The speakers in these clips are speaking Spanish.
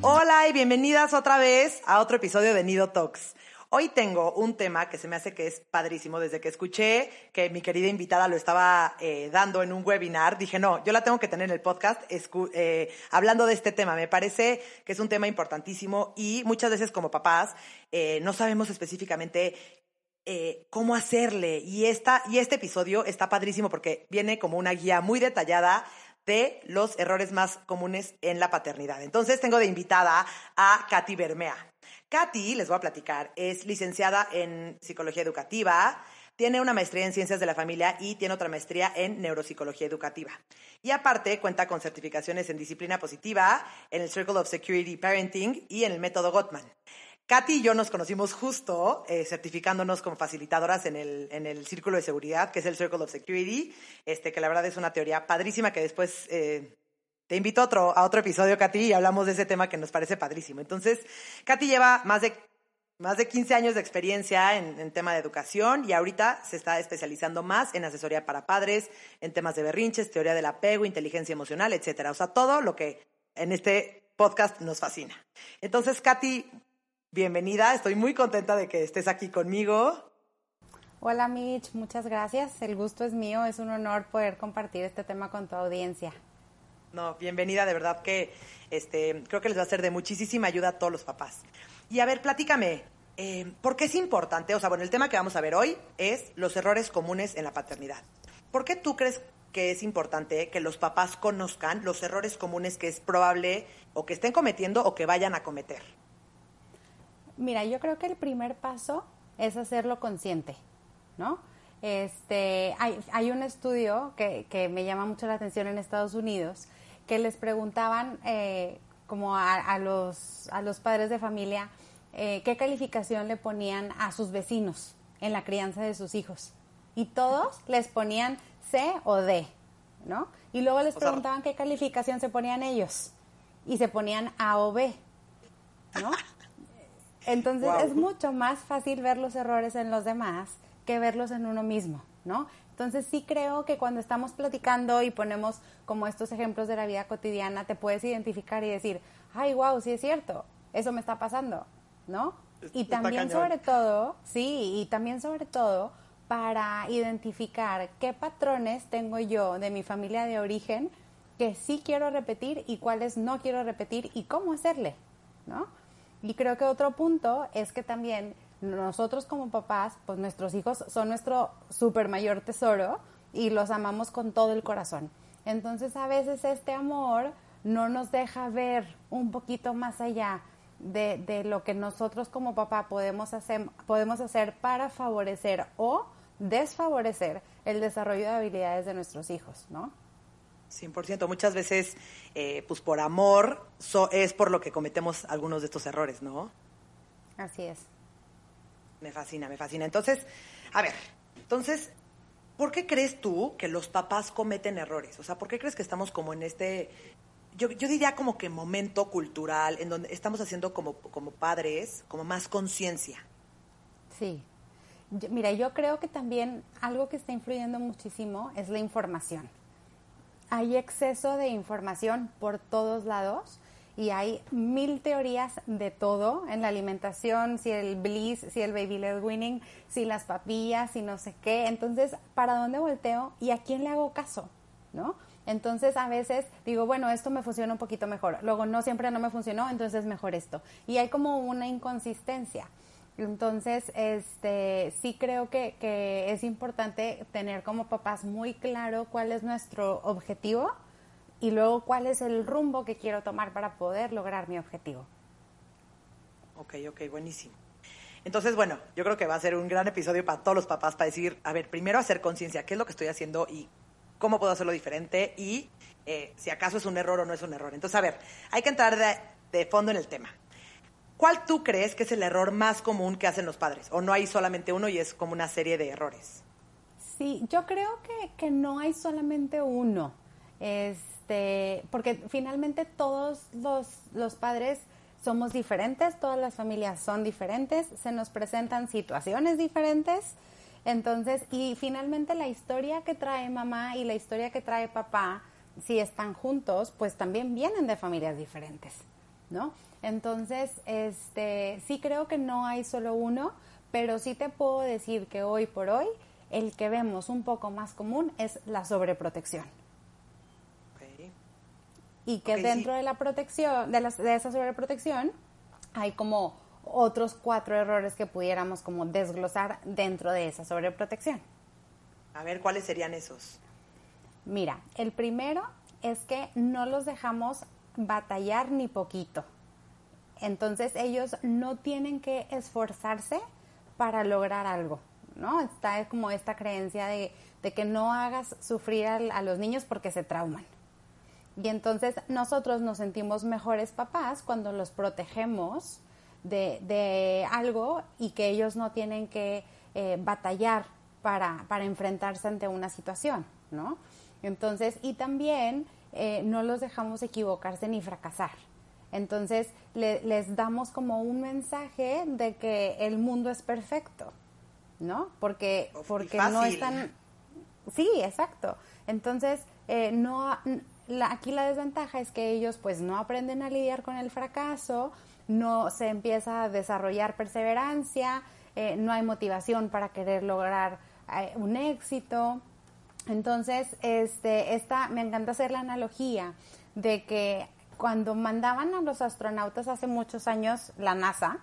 Hola y bienvenidas otra vez a otro episodio de Nido Talks. Hoy tengo un tema que se me hace que es padrísimo. Desde que escuché que mi querida invitada lo estaba eh, dando en un webinar, dije, no, yo la tengo que tener en el podcast eh, hablando de este tema. Me parece que es un tema importantísimo y muchas veces como papás eh, no sabemos específicamente cómo hacerle. Y, esta, y este episodio está padrísimo porque viene como una guía muy detallada de los errores más comunes en la paternidad. Entonces tengo de invitada a Katy Bermea. Katy, les voy a platicar, es licenciada en psicología educativa, tiene una maestría en ciencias de la familia y tiene otra maestría en neuropsicología educativa. Y aparte cuenta con certificaciones en disciplina positiva, en el Circle of Security Parenting y en el método Gottman. Katy y yo nos conocimos justo eh, certificándonos como facilitadoras en el, en el Círculo de Seguridad, que es el Circle of Security, este, que la verdad es una teoría padrísima que después eh, te invito a otro, a otro episodio, Katy, y hablamos de ese tema que nos parece padrísimo. Entonces, Katy lleva más de, más de 15 años de experiencia en, en tema de educación y ahorita se está especializando más en asesoría para padres, en temas de berrinches, teoría del apego, inteligencia emocional, etcétera. O sea, todo lo que en este podcast nos fascina. Entonces, Katy, bienvenida. Estoy muy contenta de que estés aquí conmigo. Hola Mitch, muchas gracias. El gusto es mío. Es un honor poder compartir este tema con tu audiencia. No, bienvenida, de verdad que este, creo que les va a ser de muchísima ayuda a todos los papás. Y a ver, platícame, eh, ¿por qué es importante? O sea, bueno, el tema que vamos a ver hoy es los errores comunes en la paternidad. ¿Por qué tú crees que es importante que los papás conozcan los errores comunes que es probable o que estén cometiendo o que vayan a cometer? Mira, yo creo que el primer paso es hacerlo consciente, ¿no? Este, hay, hay un estudio que, que, me llama mucho la atención en Estados Unidos que les preguntaban eh, como a, a, los, a los padres de familia eh, qué calificación le ponían a sus vecinos en la crianza de sus hijos. Y todos les ponían C o D, ¿no? Y luego les preguntaban qué calificación se ponían ellos. Y se ponían A o B, ¿no? Entonces es mucho más fácil ver los errores en los demás que verlos en uno mismo, ¿no? Entonces sí creo que cuando estamos platicando y ponemos como estos ejemplos de la vida cotidiana, te puedes identificar y decir, ay, wow, sí es cierto, eso me está pasando, ¿no? Y también sobre todo, sí, y también sobre todo para identificar qué patrones tengo yo de mi familia de origen que sí quiero repetir y cuáles no quiero repetir y cómo hacerle, ¿no? Y creo que otro punto es que también nosotros como papás, pues nuestros hijos son nuestro super mayor tesoro y los amamos con todo el corazón. Entonces a veces este amor no nos deja ver un poquito más allá de, de lo que nosotros como papá podemos hacer, podemos hacer para favorecer o desfavorecer el desarrollo de habilidades de nuestros hijos, ¿no? 100%. Muchas veces, eh, pues por amor, es por lo que cometemos algunos de estos errores, ¿no? Así es. Me fascina, me fascina. Entonces, a ver, entonces, ¿por qué crees tú que los papás cometen errores? O sea, ¿por qué crees que estamos como en este, yo, yo diría como que momento cultural, en donde estamos haciendo como, como padres, como más conciencia? Sí. mira, yo creo que también algo que está influyendo muchísimo es la información hay exceso de información por todos lados y hay mil teorías de todo en la alimentación, si el bliss, si el baby led winning, si las papillas, si no sé qué. Entonces, ¿para dónde volteo y a quién le hago caso? ¿No? Entonces a veces digo, bueno, esto me funciona un poquito mejor. Luego no siempre no me funcionó, entonces mejor esto. Y hay como una inconsistencia. Entonces, este, sí creo que, es importante tener como papás muy claro cuál es nuestro objetivo y luego cuál es el rumbo que quiero tomar para poder lograr mi objetivo. Ok, ok, buenísimo. Entonces, bueno, yo creo que va a ser un gran episodio para todos los papás para decir, a ver, primero hacer conciencia, qué es lo que estoy haciendo y cómo puedo hacerlo diferente y eh, si acaso es un error o no es un error. Entonces, a ver, hay que entrar de fondo en el tema. ¿Cuál tú crees que es el error más común que hacen los padres? ¿O no hay solamente uno y es como una serie de errores? Sí, yo creo que, que no hay solamente uno. Este, porque finalmente todos los, los padres somos diferentes, todas las familias son diferentes, se nos presentan situaciones diferentes. Entonces, y finalmente la historia que trae mamá y la historia que trae papá, si están juntos, pues también vienen de familias diferentes, ¿no? Entonces, este, sí creo que no hay solo uno, pero sí te puedo decir que hoy por hoy el que vemos un poco más común es la sobreprotección. Y que dentro de la protección, de, de esa sobreprotección, hay como otros cuatro errores que pudiéramos como desglosar dentro de esa sobreprotección. A ver, ¿cuáles serían esos? Mira, el primero es que no los dejamos batallar ni poquito. Entonces ellos no tienen que esforzarse para lograr algo, ¿no? Está como esta creencia de, que no hagas sufrir a, los niños porque se trauman. Y entonces nosotros nos sentimos mejores papás cuando los protegemos de, algo y que ellos no tienen que eh, batallar para, enfrentarse ante una situación, ¿no? Entonces, y también eh, no los dejamos equivocarse ni fracasar. Entonces les damos como un mensaje de que el mundo es perfecto, ¿no? Porque, porque no están... Sí, exacto. Entonces, eh, no, aquí la desventaja es que ellos pues no aprenden a lidiar con el fracaso, no se empieza a desarrollar perseverancia, eh, no hay motivación para querer lograr eh, un éxito. Entonces, este, esta, me encanta hacer la analogía de que cuando mandaban a los astronautas hace muchos años, la NASA,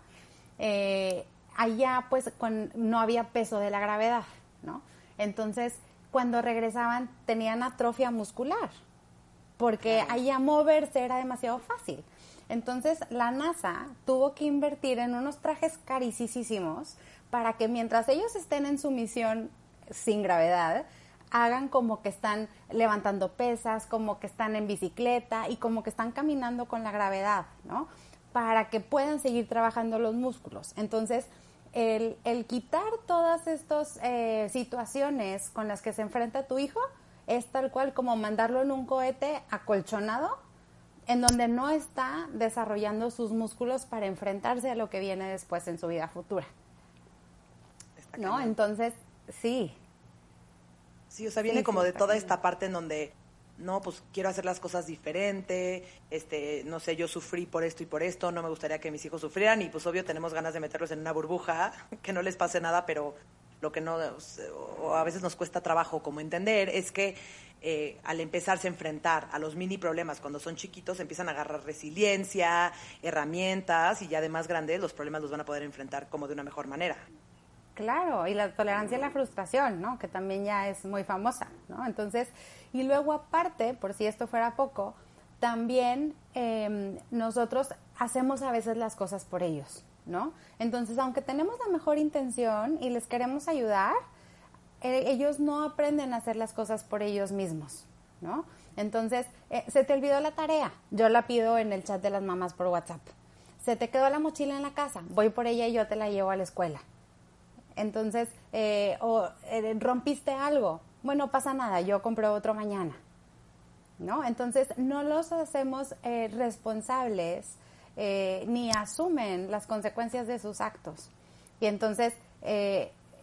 eh, allá pues no había peso de la gravedad, ¿no? Entonces, cuando regresaban tenían atrofia muscular, porque allá moverse era demasiado fácil. Entonces, la NASA tuvo que invertir en unos trajes carísimos para que mientras ellos estén en su misión sin gravedad, hagan como que están levantando pesas, como que están en bicicleta y como que están caminando con la gravedad, ¿no? Para que puedan seguir trabajando los músculos. Entonces, el, quitar todas estas eh, situaciones con las que se enfrenta tu hijo es tal cual como mandarlo en un cohete acolchonado en donde no está desarrollando sus músculos para enfrentarse a lo que viene después en su vida futura. ¿No? Entonces, sí, Sí, o sea, viene como de toda esta parte en donde, no, pues quiero hacer las cosas diferente, este, no sé, yo sufrí por esto y por esto, no me gustaría que mis hijos sufrieran y pues obvio tenemos ganas de meterlos en una burbuja, que no les pase nada, pero lo que no, o a veces nos cuesta trabajo como entender es que eh, al empezarse a enfrentar a los mini problemas cuando son chiquitos, empiezan a agarrar resiliencia, herramientas y ya de más grandes los problemas los van a poder enfrentar como de una mejor manera. Claro, y la tolerancia a la frustración, ¿no? Que también ya es muy famosa, ¿no? Entonces, y luego aparte, por si esto fuera poco, también em, nosotros hacemos a veces las cosas por ellos, ¿no? Entonces, aunque tenemos la mejor intención y les queremos ayudar, eh, ellos no aprenden a hacer las cosas por ellos mismos, ¿no? Entonces, eh, se te olvidó la tarea, yo la pido en el chat de las mamás por WhatsApp. Se te quedó la mochila en la casa, voy por ella y yo te la llevo a la escuela entonces, eh, o eh, rompiste algo, bueno, pasa nada, yo compro otro mañana. ¿No? Entonces, no los hacemos eh, responsables ni asumen las consecuencias de sus actos. Y entonces,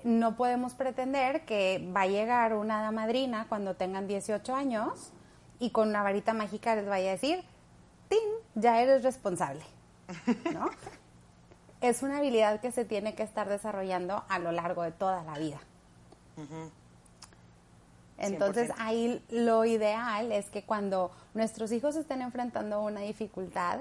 no podemos pretender que va a llegar una hada madrina cuando tengan 18 años y con una varita mágica les vaya a decir, ¡tin! Ya eres responsable. ¿No? es una habilidad que se tiene que estar desarrollando a lo largo de toda la vida. Entonces ahí lo ideal es que cuando nuestros hijos estén enfrentando una dificultad,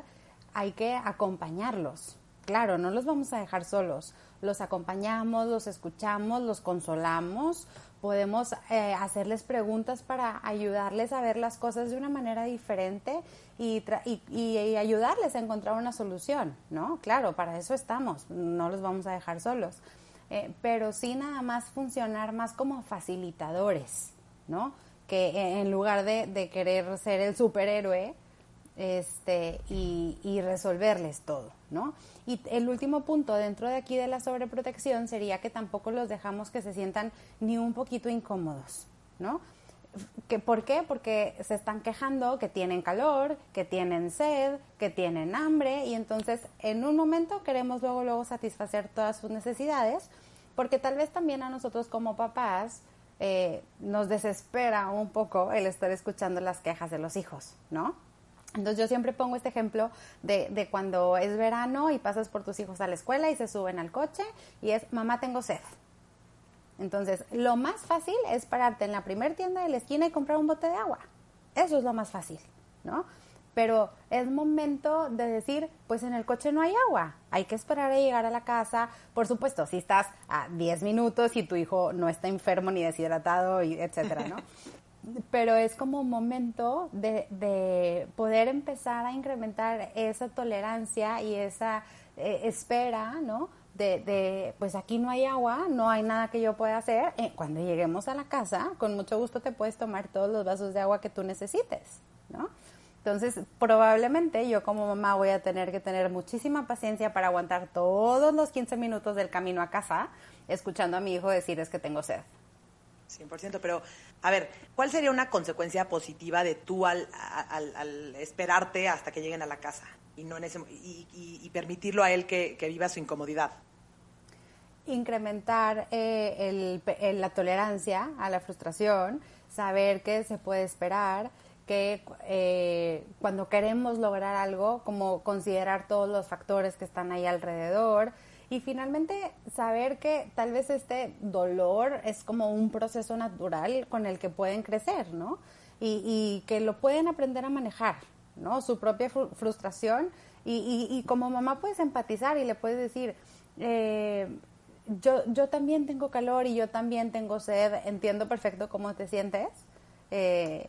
hay que acompañarlos. Claro, no los vamos a dejar solos. Los acompañamos, los escuchamos, los consolamos, podemos eh, hacerles preguntas para ayudarles a ver las cosas de una manera diferente y, y, ayudarles a encontrar una solución, ¿no? Claro, para eso estamos, no los vamos a dejar solos, eh, pero sí nada más funcionar más como facilitadores, ¿no? Que en lugar de, querer ser el superhéroe, este, y, resolverles todo, ¿no? Y el último punto dentro de aquí de la sobreprotección sería que tampoco los dejamos que se sientan ni un poquito incómodos, ¿no? ¿Que, ¿Por qué? Porque se están quejando que tienen calor, que tienen sed, que tienen hambre y entonces en un momento queremos luego luego satisfacer todas sus necesidades porque tal vez también a nosotros como papás eh, nos desespera un poco el estar escuchando las quejas de los hijos, ¿no? Entonces yo siempre pongo este ejemplo de, de, cuando es verano y pasas por tus hijos a la escuela y se suben al coche y es, mamá, tengo sed. Entonces, lo más fácil es pararte en la primer tienda de la esquina y comprar un bote de agua. Eso es lo más fácil, ¿no? Pero es momento de decir, pues en el coche no hay agua, hay que esperar a llegar a la casa. Por supuesto, si estás a 10 minutos y tu hijo no está enfermo ni deshidratado, y etcétera, ¿no? pero es como un momento de, poder empezar a incrementar esa tolerancia y esa eh, espera, ¿no? De, pues aquí no hay agua, no hay nada que yo pueda hacer. Eh, cuando lleguemos a la casa, con mucho gusto te puedes tomar todos los vasos de agua que tú necesites, ¿no? Entonces, probablemente yo como mamá voy a tener que tener muchísima paciencia para aguantar todos los 15 minutos del camino a casa, escuchando a mi hijo decir es que tengo sed. 100%, pero a ver, ¿cuál sería una consecuencia positiva de tú al, esperarte hasta que lleguen a la casa y, no en ese, y, permitirlo a él que, viva su incomodidad? Incrementar eh, la tolerancia a la frustración, saber que se puede esperar, que eh, cuando queremos lograr algo, como considerar todos los factores que están ahí alrededor, y finalmente, saber que tal vez este dolor es como un proceso natural con el que pueden crecer, ¿no? Y, que lo pueden aprender a manejar, ¿no? Su propia frustración. Y, como mamá puedes empatizar y le puedes decir, eh, yo, yo también tengo calor y yo también tengo sed, entiendo perfecto cómo te sientes. Eh,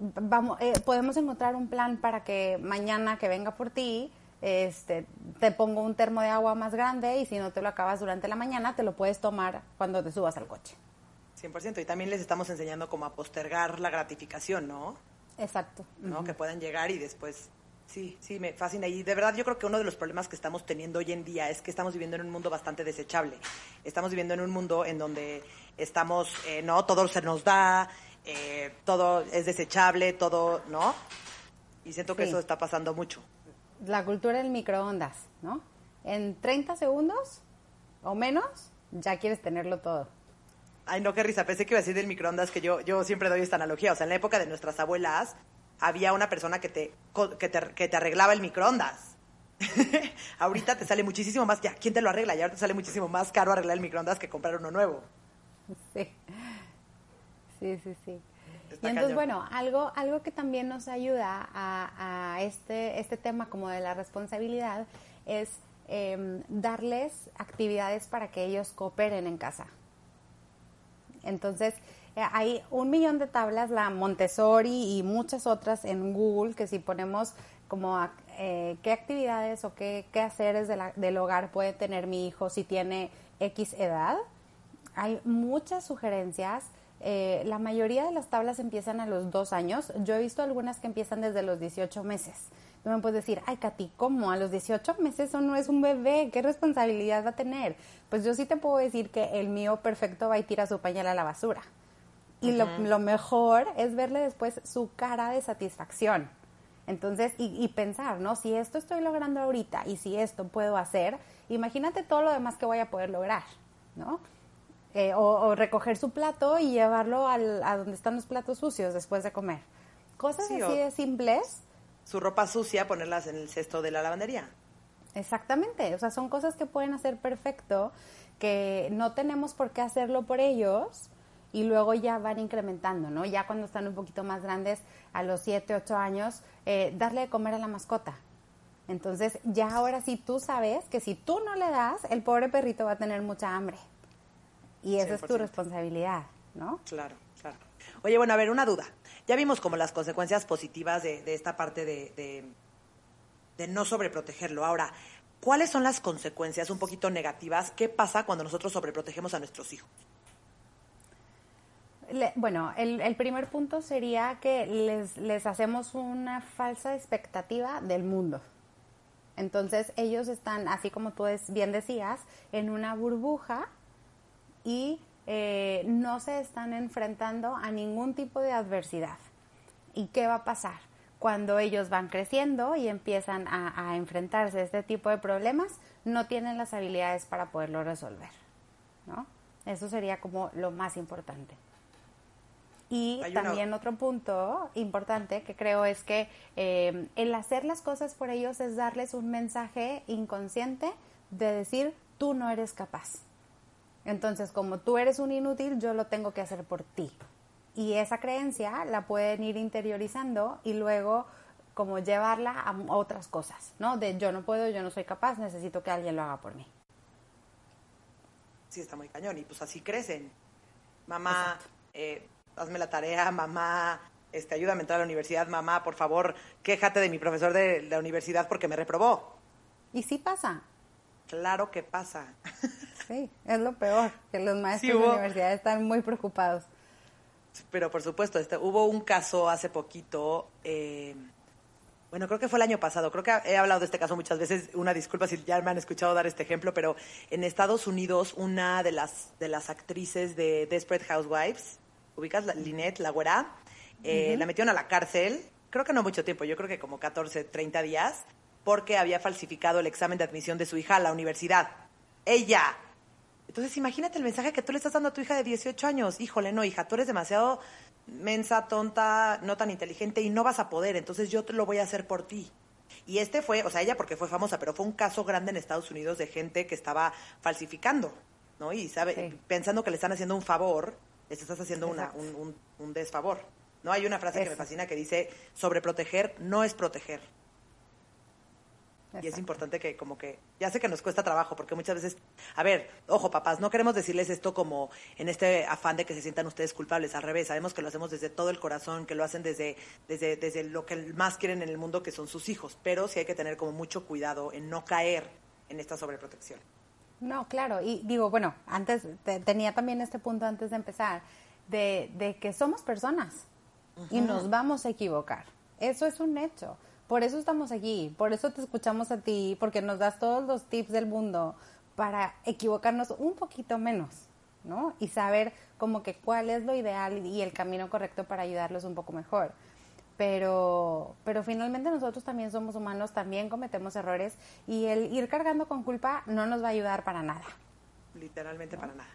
vamos, eh, podemos encontrar un plan para que mañana que venga por ti este, te pongo un termo de agua más grande y si no te lo acabas durante la mañana, te lo puedes tomar cuando te subas al coche. 100%. Y también les estamos enseñando cómo a postergar la gratificación, ¿no? Exacto. ¿No? Que puedan llegar y después... Sí, sí, me fascina. Y de verdad yo creo que uno de los problemas que estamos teniendo hoy en día es que estamos viviendo en un mundo bastante desechable. Estamos viviendo en un mundo en donde estamos, eh, ¿no? Todo se nos da, eh, todo es desechable, todo, ¿no? Y siento que eso está pasando mucho la cultura del microondas, ¿no? En 30 segundos o menos ya quieres tenerlo todo. Ay, no, qué risa. Pensé que iba a decir del microondas, que yo, yo siempre doy esta analogía. O sea, en la época de nuestras abuelas había una persona que te, que te, que te arreglaba el microondas. ahorita te sale muchísimo más, ya, ¿quién te lo arregla? Y ahora te sale muchísimo más caro arreglar el microondas que comprar uno nuevo. Sí, sí, sí, sí y entonces, bueno, algo, algo que también nos ayuda a, este, este tema como de la responsabilidad es em, darles actividades para que ellos cooperen en casa. Entonces, eh, hay un millón de tablas, la Montessori y muchas otras en Google, que si ponemos como eh, qué actividades o qué, qué haceres del hogar puede tener mi hijo si tiene X edad, hay muchas sugerencias eh, la mayoría de las tablas empiezan a los dos años. Yo he visto algunas que empiezan desde los 18 meses. Tú me puedes decir, ay, Katy, ¿cómo? A los 18 meses eso no es un bebé, ¿qué responsabilidad va a tener? Pues yo sí te puedo decir que el mío perfecto va y tira su pañal a la basura. Y lo, lo, mejor es verle después su cara de satisfacción. Entonces, y, y, pensar, ¿no? Si esto estoy logrando ahorita y si esto puedo hacer, imagínate todo lo demás que voy a poder lograr, ¿no? Eh, o, recoger su plato y llevarlo al, a donde están los platos sucios después de comer. Cosas así de simples. Su ropa sucia, ponerlas en el cesto de la lavandería. Exactamente, o sea, son cosas que pueden hacer perfecto, que no tenemos por qué hacerlo por ellos y luego ya van incrementando, ¿no? Ya cuando están un poquito más grandes, a los 7, 8 años, eh, darle de comer a la mascota. Entonces, ya ahora sí tú sabes que si tú no le das, el pobre perrito va a tener mucha hambre. Y esa es tu responsabilidad, ¿no? Claro, claro. Oye, bueno, a ver, una duda. Ya vimos como las consecuencias positivas de, esta parte de, de, no sobreprotegerlo. Ahora, ¿cuáles son las consecuencias un poquito negativas? ¿Qué pasa cuando nosotros sobreprotegemos a nuestros hijos? bueno, el, el, primer punto sería que les, les hacemos una falsa expectativa del mundo. Entonces ellos están, así como tú bien decías, en una burbuja y eh, no se están enfrentando a ningún tipo de adversidad. ¿Y qué va a pasar? Cuando ellos van creciendo y empiezan a, a enfrentarse a este tipo de problemas, no tienen las habilidades para poderlo resolver. ¿no? Eso sería como lo más importante. Y también otro punto importante que creo es que eh, el hacer las cosas por ellos es darles un mensaje inconsciente de decir, tú no eres capaz. Entonces, como tú eres un inútil, yo lo tengo que hacer por ti. Y esa creencia la pueden ir interiorizando y luego como llevarla a otras cosas, ¿no? De yo no puedo, yo no soy capaz, necesito que alguien lo haga por mí. Sí, está muy cañón. Y pues así crecen. Mamá, eh, hazme la tarea, mamá, este, ayúdame a entrar a la universidad, mamá, por favor, quéjate de mi profesor de la universidad porque me reprobó. Y sí pasa. Claro que pasa. Sí, es lo peor, que los maestros de la universidad están muy preocupados. Pero por supuesto, este, hubo un caso hace poquito, eh, bueno, creo que fue el año pasado, creo que he hablado de este caso muchas veces, una disculpa si ya me han escuchado dar este ejemplo, pero en Estados Unidos una de las, de las actrices de Desperate Housewives, ubicas, la, Lynette, la güera, eh, la metieron a la cárcel, creo que no mucho tiempo, yo creo que como 14, 30 días, porque había falsificado el examen de admisión de su hija a la universidad. Ella. Entonces imagínate el mensaje que tú le estás dando a tu hija de 18 años. Híjole, no, hija, tú eres demasiado mensa, tonta, no tan inteligente y no vas a poder, entonces yo te lo voy a hacer por ti. Y este fue, o sea, ella porque fue famosa, pero fue un caso grande en Estados Unidos de gente que estaba falsificando, ¿no? Y sabe, pensando que le están haciendo un favor les estás haciendo una, un, desfavor. ¿no? Hay una frase que me fascina que dice, sobreproteger no es proteger. Y es importante que como que, ya sé que nos cuesta trabajo, porque muchas veces, a ver, ojo papás, no queremos decirles esto como en este afán de que se sientan ustedes culpables, al revés, sabemos que lo hacemos desde todo el corazón, que lo hacen desde, desde, desde lo que más quieren en el mundo, que son sus hijos, pero sí hay que tener como mucho cuidado en no caer en esta sobreprotección. No, claro, y digo, bueno, antes tenía también este punto antes de empezar, de, de que somos personas y nos vamos a equivocar. Eso es un hecho. Por eso estamos aquí, por eso te escuchamos a ti, porque nos das todos los tips del mundo para equivocarnos un poquito menos, ¿no? Y saber como que cuál es lo ideal y el camino correcto para ayudarlos un poco mejor pero, pero finalmente nosotros también somos humanos, también cometemos errores y el ir cargando con culpa no nos va a ayudar para nada. Literalmente para nada.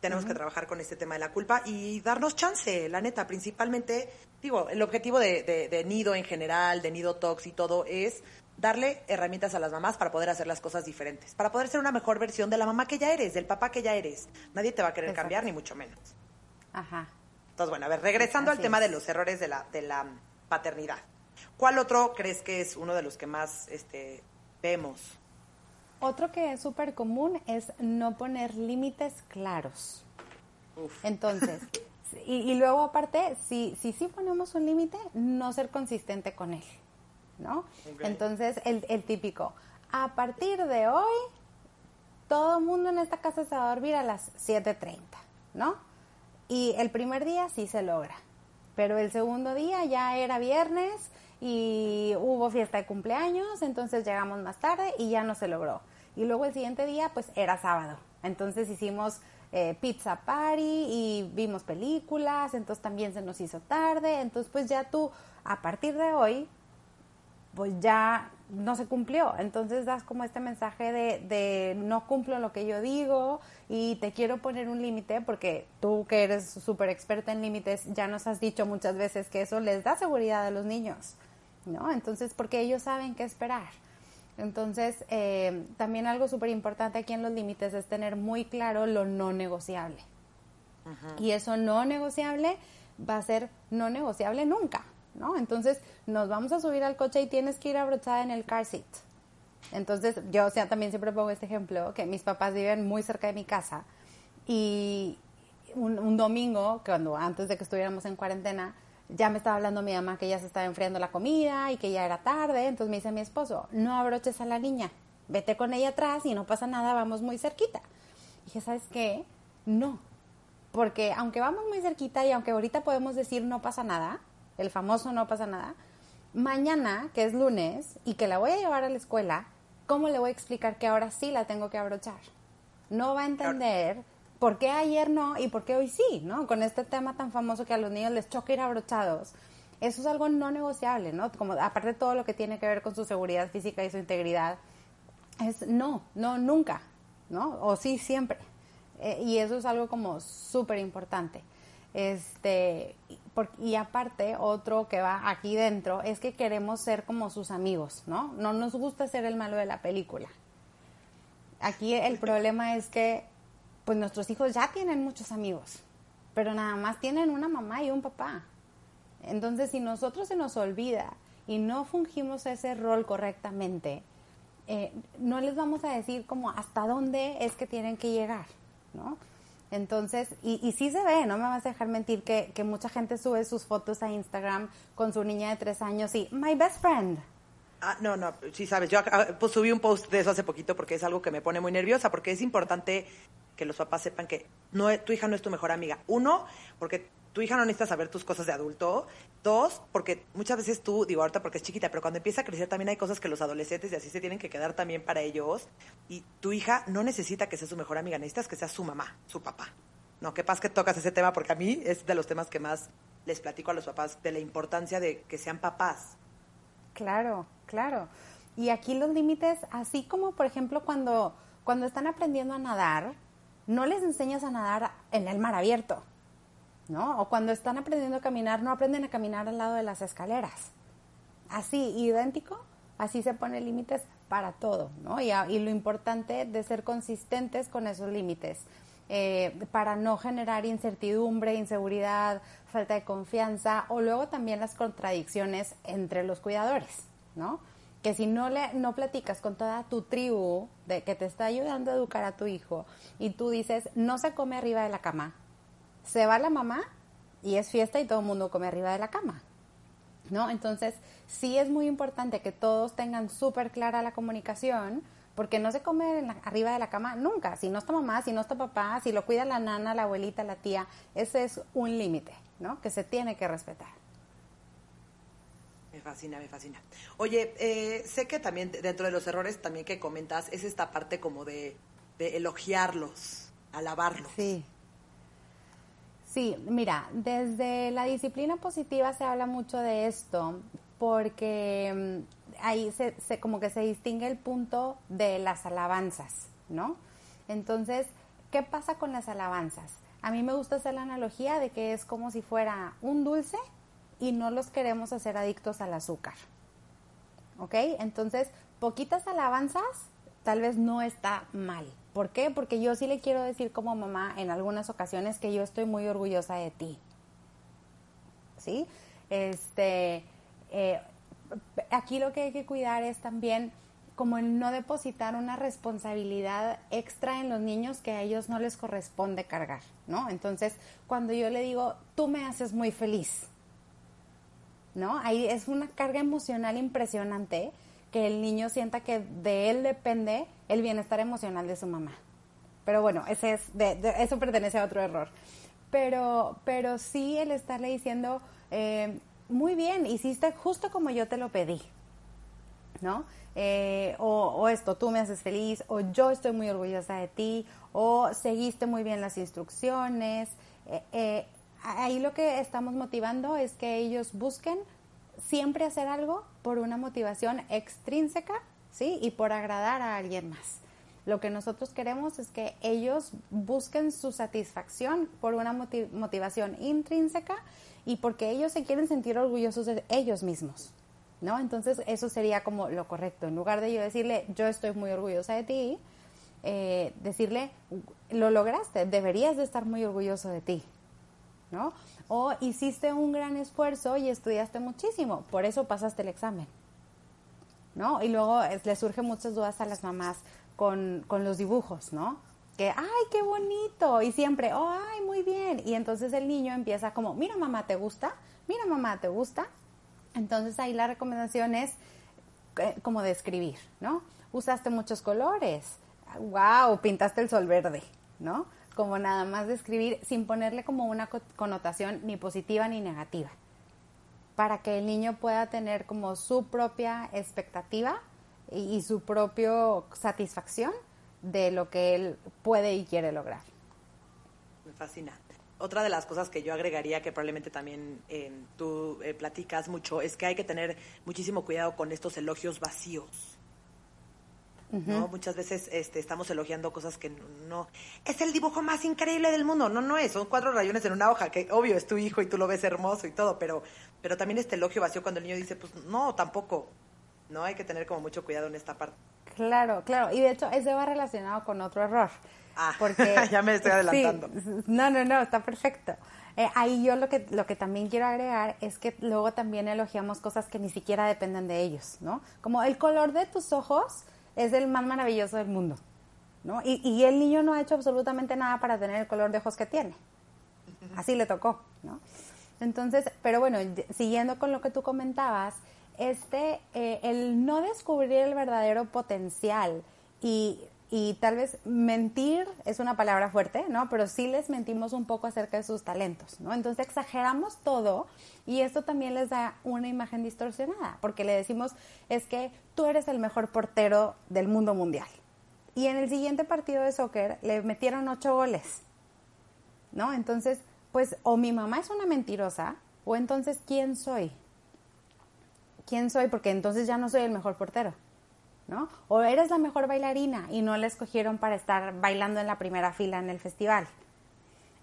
Tenemos que trabajar con este tema de la culpa y darnos chance, la neta, principalmente, digo, el objetivo de, de, Nido en general, de Nido Talks y todo es darle herramientas a las mamás para poder hacer las cosas diferentes, para poder ser una mejor versión de la mamá que ya eres, del papá que ya eres. Nadie te va a querer cambiar, ni mucho menos. Ajá. Entonces, bueno, a ver, regresando al tema de los errores de la, de la paternidad. ¿Cuál otro crees que es uno de los que más este, vemos? Otro que es súper común es no poner límites claros. Entonces, y, luego aparte, si sí si, ponemos un límite, no ser consistente con él, ¿no? Entonces, el, el típico, a partir de hoy, todo el mundo en esta casa se va a dormir a las 7.30, ¿no? Y el primer día sí se logra, pero el segundo día ya era viernes y hubo fiesta de cumpleaños, entonces llegamos más tarde y ya no se logró. Y luego el siguiente día pues era sábado, entonces hicimos eh, pizza party y vimos películas, entonces también se nos hizo tarde, entonces pues ya tú a partir de hoy pues ya no se cumplió. Entonces das como este mensaje de, de no cumplo lo que yo digo y te quiero poner un límite porque tú que eres súper experta en límites ya nos has dicho muchas veces que eso les da seguridad a los niños, ¿no? Entonces, porque ellos saben qué esperar. Entonces, eh, también algo súper importante aquí en los límites es tener muy claro lo no negociable. Y eso no negociable va a ser no negociable nunca. ¿no? Entonces nos vamos a subir al coche y tienes que ir abrochada en el car seat. Entonces yo o sea, también siempre pongo este ejemplo, que mis papás viven muy cerca de mi casa y un, domingo, cuando antes de que estuviéramos en cuarentena, ya me estaba hablando mi mamá que ya se estaba enfriando la comida y que ya era tarde, entonces me dice mi esposo, no abroches a la niña, vete con ella atrás y no pasa nada, vamos muy cerquita. Y dije, ¿sabes qué? No, Porque aunque vamos muy cerquita y aunque ahorita podemos decir no pasa nada, el famoso no pasa nada, mañana, que es lunes, y que la voy a llevar a la escuela, ¿cómo le voy a explicar que ahora sí la tengo que abrochar? No va a entender por qué ayer no y por qué hoy sí, ¿no? Con este tema tan famoso que a los niños les choca ir abrochados. Eso es algo no negociable, ¿no? Como aparte de todo lo que tiene que ver con su seguridad física y su integridad, es no, no, nunca, ¿no? O sí, siempre. Eh, y eso es algo como súper importante. Este, y aparte, otro que va aquí dentro es que queremos ser como sus amigos, ¿no? No nos gusta ser el malo de la película. Aquí el problema es que, pues nuestros hijos ya tienen muchos amigos, pero nada más tienen una mamá y un papá. Entonces, si nosotros se nos olvida y no fungimos ese rol correctamente, eh, no les vamos a decir como hasta dónde es que tienen que llegar, ¿no? Entonces, y, sí se ve, no me vas a dejar mentir que, que mucha gente sube sus fotos a Instagram con su niña de tres años y, my best friend, Ah, no, no, sí sabes, yo pues, subí un post de eso hace poquito porque es algo que me pone muy nerviosa, porque es importante que los papás sepan que no, tu hija no es tu mejor amiga. Uno, porque tu hija no necesita saber tus cosas de adulto. Dos, porque muchas veces tú, digo ahorita porque es chiquita, pero cuando empieza a crecer también hay cosas que los adolescentes y así se tienen que quedar también para ellos. Y tu hija no necesita que sea su mejor amiga, necesitas que sea su mamá, su papá. No, qué pasa que tocas ese tema porque a mí es de los temas que más les platico a los papás de la importancia de que sean papás. Claro, claro. Y aquí los límites, así como por ejemplo cuando, cuando están aprendiendo a nadar, no les enseñas a nadar en el mar abierto, ¿no? O cuando están aprendiendo a caminar, no aprenden a caminar al lado de las escaleras. Así, idéntico, así se ponen límites para todo, ¿no? Y, lo importante de ser consistentes con esos límites, eh, para no generar incertidumbre, inseguridad, falta de confianza o luego también las contradicciones entre los cuidadores, ¿no? Que si no le no platicas con toda tu tribu de que te está ayudando a educar a tu hijo y tú dices, "No se come arriba de la cama." Se va la mamá y es fiesta y todo el mundo come arriba de la cama. ¿No? Entonces, sí es muy importante que todos tengan súper clara la comunicación, porque no se come arriba de la cama nunca. Si no está mamá, si no está papá, si lo cuida la nana, la abuelita, la tía, ese es un límite, ¿no? Que se tiene que respetar. Me fascina, me fascina. Oye, eh, sé que también dentro de los errores también que comentas es esta parte como de, de elogiarlos, alabarlos. Sí. Sí, mira, desde la disciplina positiva se habla mucho de esto porque mm, ahí se, se, como que se distingue el punto de las alabanzas, ¿no? Entonces, ¿qué pasa con las alabanzas? A mí me gusta hacer la analogía de que es como si fuera un dulce y no los queremos hacer adictos al azúcar. ¿Ok? Entonces, poquitas alabanzas tal vez no está mal. ¿Por qué? Porque yo sí le quiero decir como mamá en algunas ocasiones que yo estoy muy orgullosa de ti. ¿Sí? Este, eh, aquí lo que hay que cuidar es también como el no depositar una responsabilidad extra en los niños que a ellos no les corresponde cargar, ¿no? Entonces, cuando yo le digo, tú me haces muy feliz, ¿no? Ahí es una carga emocional impresionante que el niño sienta que de él depende el bienestar emocional de su mamá. Pero bueno, ese es de, eso pertenece a otro error. Pero, pero sí el estarle diciendo, eh, muy bien, hiciste justo como yo te lo pedí, ¿no? Eh, o, o, esto, tú me haces feliz, o yo estoy muy orgullosa de ti, o seguiste muy bien las instrucciones. Eh, eh, ahí lo que estamos motivando es que ellos busquen siempre hacer algo por una motivación extrínseca, ¿sí? Y por agradar a alguien más. Lo que nosotros queremos es que ellos busquen su satisfacción por una motiv motivación intrínseca y porque ellos se quieren sentir orgullosos de ellos mismos, ¿no? Entonces eso sería como lo correcto. En lugar de yo decirle, yo estoy muy orgullosa de ti, eh, decirle, lo lograste, deberías de estar muy orgulloso de ti, ¿no? O hiciste un gran esfuerzo y estudiaste muchísimo, por eso pasaste el examen, ¿no? Y luego le surgen muchas dudas a las mamás con, con los dibujos, ¿no? que, ay, qué bonito, y siempre, oh, ay, muy bien, y entonces el niño empieza como, mira mamá, ¿te gusta? Mira mamá, ¿te gusta? Entonces ahí la recomendación es eh, como describir, ¿no? Usaste muchos colores, wow, pintaste el sol verde, ¿no? Como nada más describir sin ponerle como una connotación ni positiva ni negativa, para que el niño pueda tener como su propia expectativa y, su propia satisfacción de lo que él puede y quiere lograr. Me fascina. Otra de las cosas que yo agregaría, que probablemente también eh, tú eh, platicas mucho, es que hay que tener muchísimo cuidado con estos elogios vacíos. ¿No? Muchas veces este, estamos elogiando cosas que no, Es el dibujo más increíble del mundo. No, no es. Son cuatro rayones en una hoja, que obvio es tu hijo y tú lo ves hermoso y todo, pero, pero también este elogio vacío cuando el niño dice, pues no, tampoco. ¿No? Hay que tener como mucho cuidado en esta parte. Claro, claro. Y de hecho, ese va relacionado con otro error. Ah, porque, ya me estoy adelantando. no, no, no, está perfecto. Eh, ahí yo lo que, lo que también quiero agregar es que luego también elogiamos cosas que ni siquiera dependen de ellos, ¿no? Como el color de tus ojos es el más maravilloso del mundo, ¿no? Y, y el niño no ha hecho absolutamente nada para tener el color de ojos que tiene. Así le tocó, ¿no? Entonces, pero bueno, siguiendo con lo que tú comentabas, este, eh, el no descubrir el verdadero potencial y, y, tal vez mentir es una palabra fuerte, ¿no? Pero sí les mentimos un poco acerca de sus talentos, ¿no? Entonces exageramos todo y esto también les da una imagen distorsionada, porque le decimos, es que tú eres el mejor portero del mundo mundial. Y en el siguiente partido de soccer le metieron ocho goles, ¿no? Entonces, pues o mi mamá es una mentirosa, o entonces, ¿quién soy? ¿Quién soy? Porque entonces ya no soy el mejor portero, ¿no? O eres la mejor bailarina y no la escogieron para estar bailando en la primera fila en el festival.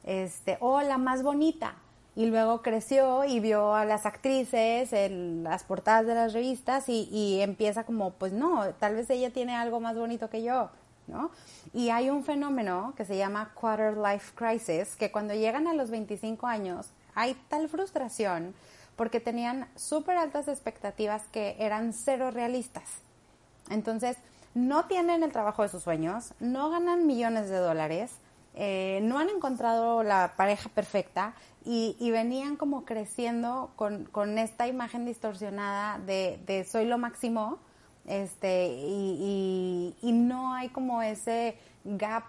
Este, o la más bonita, y luego creció y vio a las actrices en las portadas de las revistas y, y, empieza como, pues no, tal vez ella tiene algo más bonito que yo, ¿no? Y hay un fenómeno que se llama quarter life crisis, que cuando llegan a los 25 años hay tal frustración porque tenían súper altas expectativas que eran cero realistas. Entonces, no tienen el trabajo de sus sueños, no ganan millones de dólares, eh, no han encontrado la pareja perfecta y, venían como creciendo con, esta imagen distorsionada de, soy lo máximo este, y, no hay como ese gap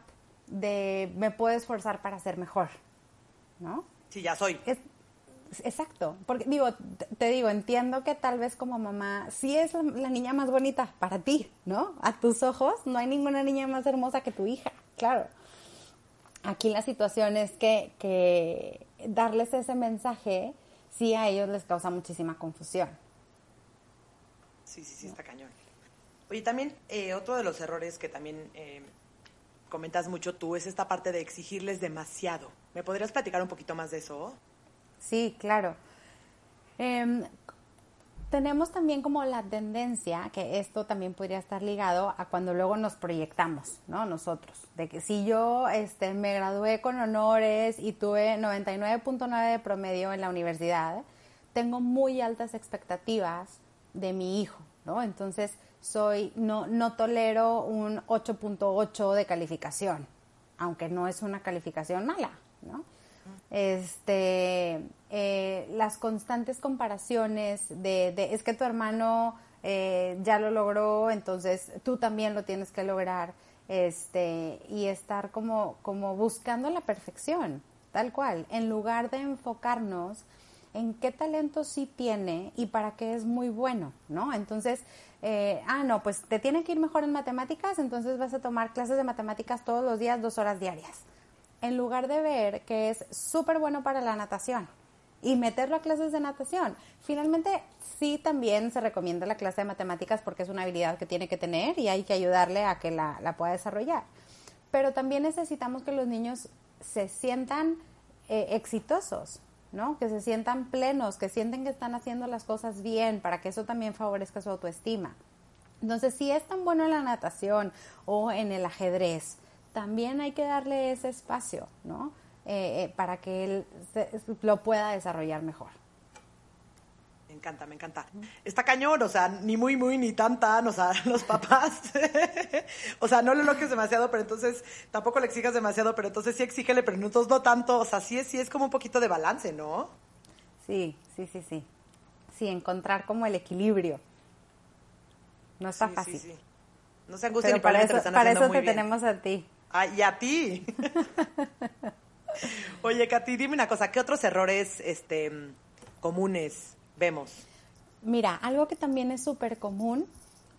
de me puedo esforzar para ser mejor, ¿no? Sí, ya soy. Exacto, porque digo, te, digo, entiendo que tal vez como mamá sí es la, la niña más bonita para ti, ¿no? A tus ojos no hay ninguna niña más hermosa que tu hija, claro. Aquí la situación es que, que darles ese mensaje sí a ellos les causa muchísima confusión. Sí, sí, sí, está cañón. Oye, también eh, otro de los errores que también eh, comentas mucho tú es esta parte de exigirles demasiado. ¿Me podrías platicar un poquito más de eso? Sí, claro. Em, tenemos también como la tendencia, que esto también podría estar ligado a cuando luego nos proyectamos, ¿no? Nosotros, de que si yo este, me gradué con honores y tuve 99.9 de promedio en la universidad, tengo muy altas expectativas de mi hijo, ¿no? Entonces, soy, no, no tolero un 8.8 de calificación, aunque no es una calificación mala, ¿no? Este, eh, las constantes comparaciones de, es que tu hermano eh, ya lo logró, entonces tú también lo tienes que lograr, este, y estar como, como buscando la perfección, tal cual, en lugar de enfocarnos en qué talento sí tiene y para qué es muy bueno, ¿no? Entonces, eh, ah, no, pues te tiene que ir mejor en matemáticas, entonces vas a tomar clases de matemáticas todos los días, dos horas diarias en lugar de ver que es súper bueno para la natación y meterlo a clases de natación. Finalmente, sí también se recomienda la clase de matemáticas porque es una habilidad que tiene que tener y hay que ayudarle a que la, pueda desarrollar. Pero también necesitamos que los niños se sientan eh, exitosos, ¿no? Que se sientan plenos, que sienten que están haciendo las cosas bien para que eso también favorezca su autoestima. Entonces, si es tan bueno en la natación o en el ajedrez, también hay que darle ese espacio, ¿no? Eh, eh, para que él lo pueda desarrollar mejor. Me encanta, me encanta. Está cañón, o sea, ni muy, muy, ni tan, tan, o sea, los papás. o sea, no le loques demasiado, pero entonces tampoco le exijas demasiado, pero entonces sí exígele, pero entonces no tanto. O sea, sí es, sí es como un poquito de balance, ¿no? Sí, sí, sí, sí. Sí, encontrar como el equilibrio. No está fácil. Sí, sí. No se angustien para eso, para eso te tenemos a ti. Ah, y a ti. Oye, Katy, dime una cosa, ¿qué otros errores este, comunes vemos? Mira, algo que también es súper común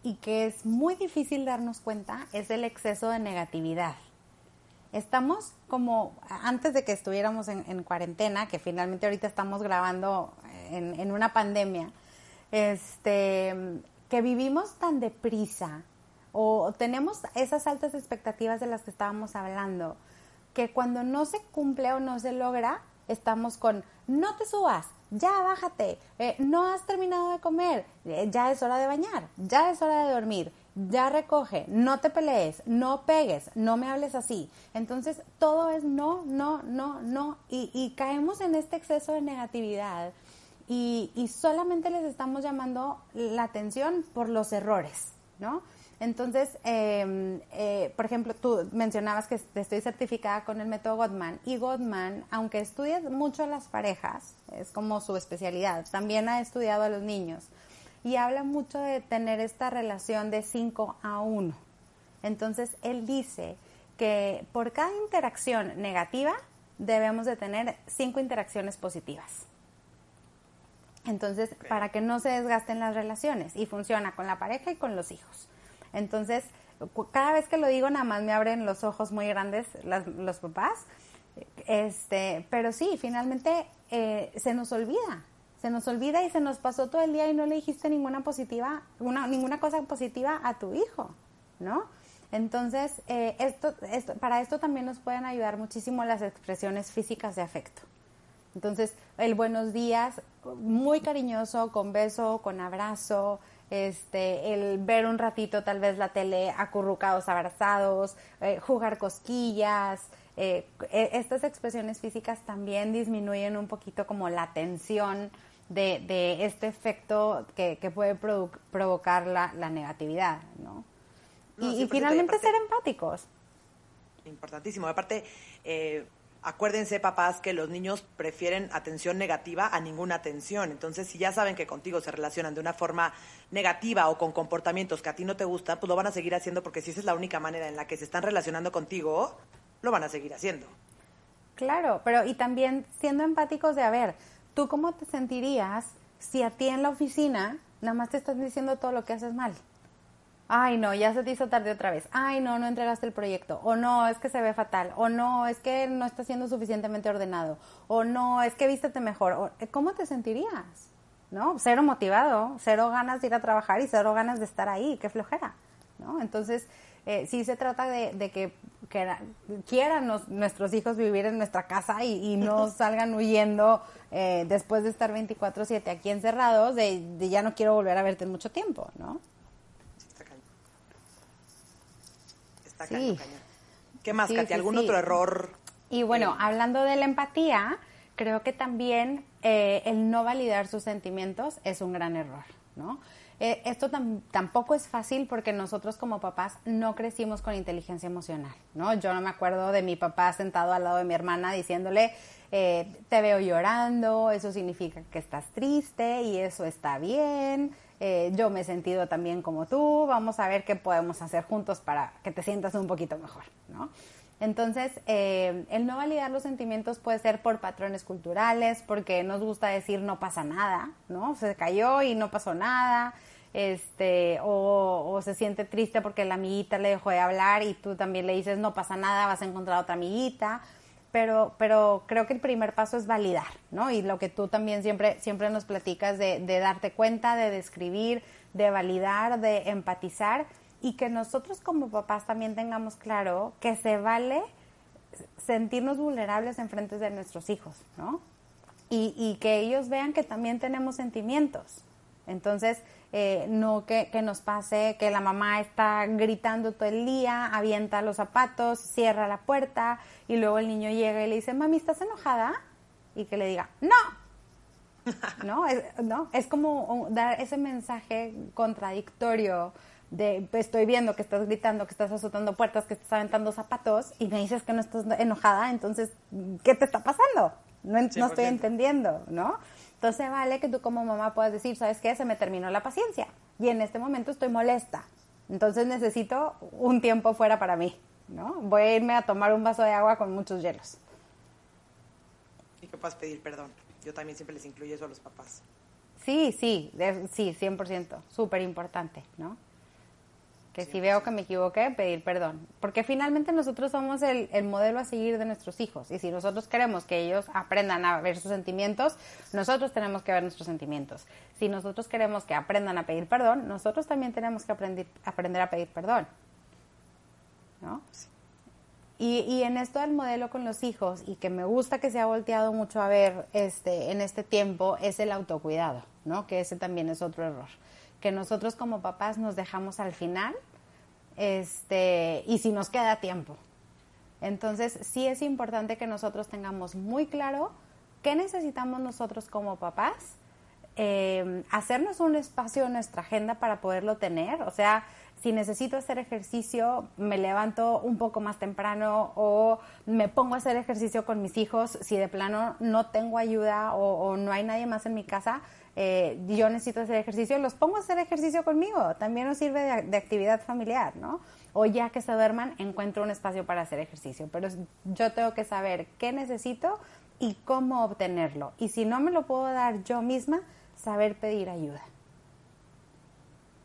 y que es muy difícil darnos cuenta es el exceso de negatividad. Estamos como antes de que estuviéramos en, cuarentena, que finalmente ahorita estamos grabando en, en, una pandemia, este, que vivimos tan deprisa o tenemos esas altas expectativas de las que estábamos hablando, que cuando no se cumple o no se logra, estamos con, no te subas, ya bájate, eh, no has terminado de comer, eh, ya es hora de bañar, ya es hora de dormir, ya recoge, no te pelees, no pegues, no me hables así. Entonces todo es no, no, no, no, y, caemos en este exceso de negatividad y, y solamente les estamos llamando la atención por los errores, ¿no? Entonces, em, eh, por ejemplo, tú mencionabas que estoy certificada con el método Gottman y Gottman, aunque estudia mucho a las parejas, es como su especialidad, también ha estudiado a los niños y habla mucho de tener esta relación de 5 a 1. Entonces, él dice que por cada interacción negativa debemos de tener 5 interacciones positivas. Entonces, para que no se desgasten las relaciones y funciona con la pareja y con los hijos. Entonces, cada vez que lo digo, nada más me abren los ojos muy grandes los papás. Este, pero sí, finalmente eh, se nos olvida, se nos olvida y se nos pasó todo el día y no le dijiste ninguna positiva, una, ninguna cosa positiva a tu hijo, ¿no? Entonces, eh, esto, esto, para esto también nos pueden ayudar muchísimo las expresiones físicas de afecto. Entonces, el buenos días, muy cariñoso, con beso, con abrazo, este, el ver un ratito tal vez la tele acurrucados, abrazados, eh, jugar cosquillas. Eh, e, estas expresiones físicas también disminuyen un poquito como la tensión de, de este efecto que, que puede provocar la, la, negatividad, ¿no? y, finalmente ser empáticos. Importantísimo. Aparte, eh, acuérdense, papás, que los niños prefieren atención negativa a ninguna atención. Entonces, si ya saben que contigo se relacionan de una forma negativa o con comportamientos que a ti no te gustan, pues lo van a seguir haciendo porque si esa es la única manera en la que se están relacionando contigo, lo van a seguir haciendo. Claro, pero y también siendo empáticos de, a ver, ¿tú cómo te sentirías si a ti en la oficina nada más te están diciendo todo lo que haces mal? Ay no, ya se te hizo tarde otra vez, ay no, no entregaste el proyecto, o no, es que se ve fatal, o no, es que no está siendo suficientemente ordenado, o no, es que vístete mejor, eh, ¿cómo te sentirías? ¿No? Cero motivado, cero ganas de ir a trabajar y cero ganas de estar ahí, qué flojera, ¿no? Entonces, eh, sí se trata de, que, quieran nuestros hijos vivir en nuestra casa y, no salgan huyendo eh, después de estar 24/7 aquí encerrados, de, de ya no quiero volver a verte en mucho tiempo, ¿no? Sí. ¿Qué más, Katy? ¿Algún otro error? Y bueno, hablando de la empatía, creo que también eh, el no validar sus sentimientos es un gran error, ¿no? Eh, esto tampoco es fácil porque nosotros como papás no crecimos con inteligencia emocional, ¿no? Yo no me acuerdo de mi papá sentado al lado de mi hermana diciéndole, eh, te veo llorando, eso significa que estás triste y eso está bien, eh, yo me he sentido también como tú, vamos a ver qué podemos hacer juntos para que te sientas un poquito mejor, ¿no? Entonces, eh, el no validar los sentimientos puede ser por patrones culturales, porque nos gusta decir no pasa nada, ¿no? Se cayó y no pasó nada, este, o, o, se siente triste porque la amiguita le dejó de hablar y tú también le dices no pasa nada, vas a encontrar otra amiguita, pero, pero creo que el primer paso es validar, ¿no? Y lo que tú también siempre, siempre nos platicas de, de darte cuenta, de describir, de validar, de empatizar y que nosotros como papás también tengamos claro que se vale sentirnos vulnerables en frente de nuestros hijos, ¿no? Y, y que ellos vean que también tenemos sentimientos. Entonces, eh, no que, que, nos pase que la mamá está gritando todo el día, avienta los zapatos, cierra la puerta y luego el niño llega y le dice, mami, ¿estás enojada? Y que le diga, no. no, es, no, es como dar ese mensaje contradictorio de estoy viendo que estás gritando, que estás azotando puertas, que estás aventando zapatos y me dices que no estás enojada, entonces, ¿qué te está pasando? No, no estoy entendiendo, ¿no? Entonces vale que tú como mamá puedas decir, ¿sabes qué? Se me terminó la paciencia y en este momento estoy molesta. Entonces necesito un tiempo fuera para mí, ¿no? Voy a irme a tomar un vaso de agua con muchos hielos. Y que puedas pedir perdón. Yo también siempre les incluyo eso a los papás. Sí, sí, sí, 100%, súper importante, ¿no? Que si veo que me equivoqué, pedir perdón. Porque finalmente nosotros somos el, el, modelo a seguir de nuestros hijos. Y si nosotros queremos que ellos aprendan a ver sus sentimientos, nosotros tenemos que ver nuestros sentimientos. Si nosotros queremos que aprendan a pedir perdón, nosotros también tenemos que aprender, aprender a pedir perdón. ¿No? Y, y, en esto del modelo con los hijos, y que me gusta que se ha volteado mucho a ver este, en este tiempo, es el autocuidado, ¿no? Que ese también es otro error. Que nosotros como papás nos dejamos al final, este, y si nos queda tiempo. Entonces, sí es importante que nosotros tengamos muy claro qué necesitamos nosotros como papás, eh, hacernos un espacio en nuestra agenda para poderlo tener, o sea, si necesito hacer ejercicio, me levanto un poco más temprano o me pongo a hacer ejercicio con mis hijos. Si de plano no tengo ayuda o, no hay nadie más en mi casa, eh, yo necesito hacer ejercicio, los pongo a hacer ejercicio conmigo. También nos sirve de, de, actividad familiar, ¿no? O ya que se duerman, encuentro un espacio para hacer ejercicio. Pero yo tengo que saber qué necesito y cómo obtenerlo. Y si no me lo puedo dar yo misma, saber pedir ayuda.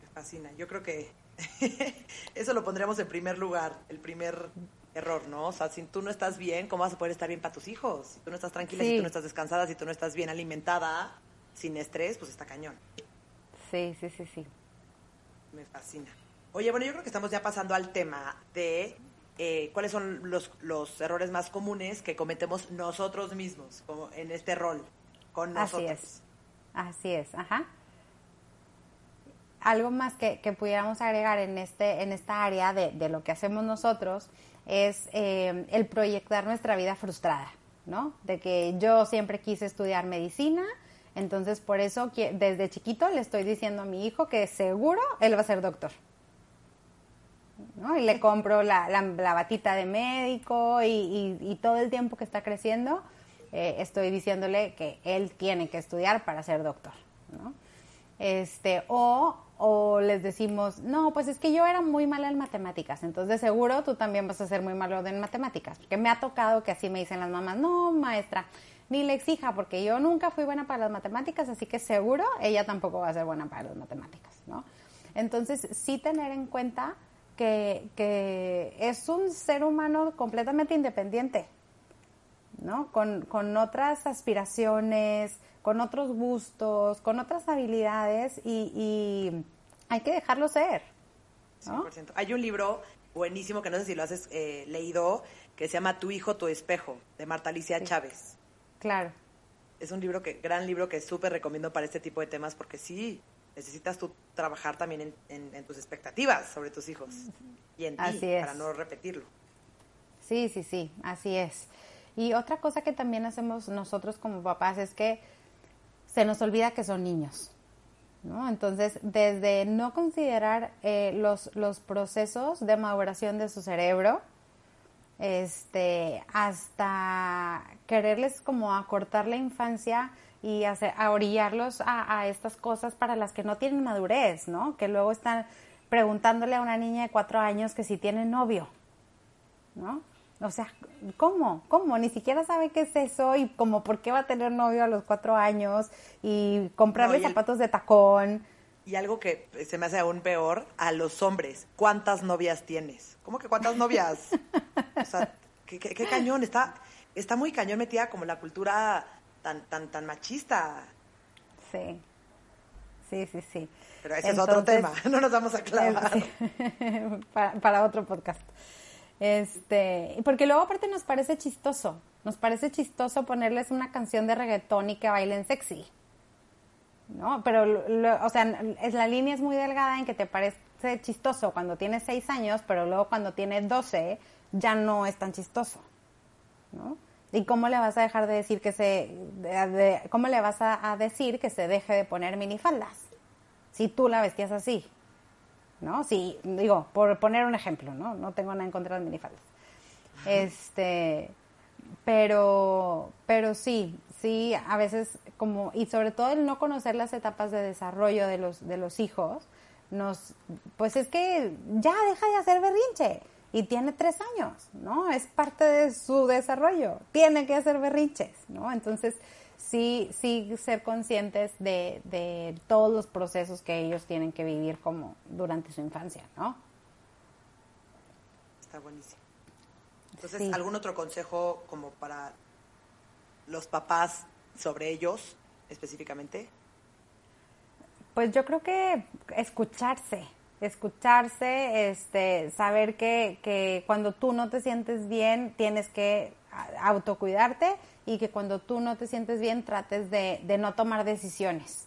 Me fascina. Yo creo que Eso lo pondremos en primer lugar, el primer error, ¿no? O sea, si tú no estás bien, ¿cómo vas a poder estar bien para tus hijos? Si tú no estás tranquila, si tú no estás descansada, si tú no estás bien alimentada, sin estrés, pues está cañón. Sí, sí, sí, sí. Me fascina. Oye, bueno, yo creo que estamos ya pasando al tema de eh, cuáles son los, los errores más comunes que cometemos nosotros mismos, como en este rol, con nosotros. Así es. Así es, ajá algo más que, pudiéramos agregar en, este, en esta área de, lo que hacemos nosotros es eh, el proyectar nuestra vida frustrada, ¿no? De que yo siempre quise estudiar medicina, entonces por eso desde chiquito le estoy diciendo a mi hijo que seguro él va a ser doctor. ¿no? Y le compro la, la, batita de médico y, todo el tiempo que está creciendo eh, estoy diciéndole que él tiene que estudiar para ser doctor. ¿no? Este, o o les decimos, no, pues es que yo era muy mala en matemáticas, entonces seguro tú también vas a ser muy malo en matemáticas, porque me ha tocado que así me dicen las mamás, no, maestra, ni le exija, porque yo nunca fui buena para las matemáticas, así que seguro ella tampoco va a ser buena para las matemáticas, ¿no? Entonces, sí tener en cuenta que, que es un ser humano completamente independiente, ¿no? Con, con otras aspiraciones, con otros gustos, con otras habilidades y, hay que dejarlo ser. ¿no? 100%. Hay un libro buenísimo que no sé si lo has eh, leído, que se llama Tu hijo, tu espejo, de Marta Alicia Chávez. Claro. Es un libro que, gran libro que súper recomiendo para este tipo de temas porque sí, necesitas tú trabajar también en, tus expectativas sobre tus hijos y en ti para no repetirlo. Sí, sí, sí, así es. Y otra cosa que también hacemos nosotros como papás es que se nos olvida que son niños. ¿no? Entonces, desde no considerar eh, los, los procesos de maduración de su cerebro, este, hasta quererles como acortar la infancia y hacer, a orillarlos a, a, estas cosas para las que no tienen madurez, ¿no? Que luego están preguntándole a una niña de cuatro años que si tiene novio, ¿no? O sea, ¿cómo? ¿Cómo? Ni siquiera sabe qué es eso y como por qué va a tener novio a los cuatro años y comprarle zapatos de tacón. Y algo que se me hace aún peor, a los hombres, ¿cuántas novias tienes? ¿Cómo que cuántas novias? o sea, ¿qué, cañón, está, está muy cañón metida como la cultura tan, tan, tan machista. Sí, sí, sí, sí. Pero ese es otro tema, no nos vamos a clavar. para, para otro podcast. Este, porque luego aparte nos parece chistoso, nos parece chistoso ponerles una canción de reggaetón y que bailen sexy. ¿No? Pero, o sea, es, la línea es muy delgada en que te parece chistoso cuando tienes seis años, pero luego cuando tienes 12 ya no es tan chistoso. ¿No? ¿Y cómo le vas a dejar de decir que se, cómo le vas a decir que se deje de poner minifaldas? Si tú la vestías así. ¿no? Sí, digo, por poner un ejemplo, ¿no? No tengo nada en contra de minifaldas. Este, pero, pero sí, sí, a veces como, y sobre todo el no conocer las etapas de desarrollo de los, de los hijos, nos, pues es que ya deja de hacer berrinche, y tiene tres años, ¿no? Es parte de su desarrollo, tiene que hacer berrinches, ¿no? Entonces, sí, sí ser conscientes de, de todos los procesos que ellos tienen que vivir como durante su infancia, ¿no? Está buenísimo. Entonces, ¿algún otro consejo como para los papás sobre ellos específicamente? Pues yo creo que escucharse, escucharse, este, saber que, que cuando tú no te sientes bien tienes que autocuidarte y que cuando tú no te sientes bien trates de, de no tomar decisiones,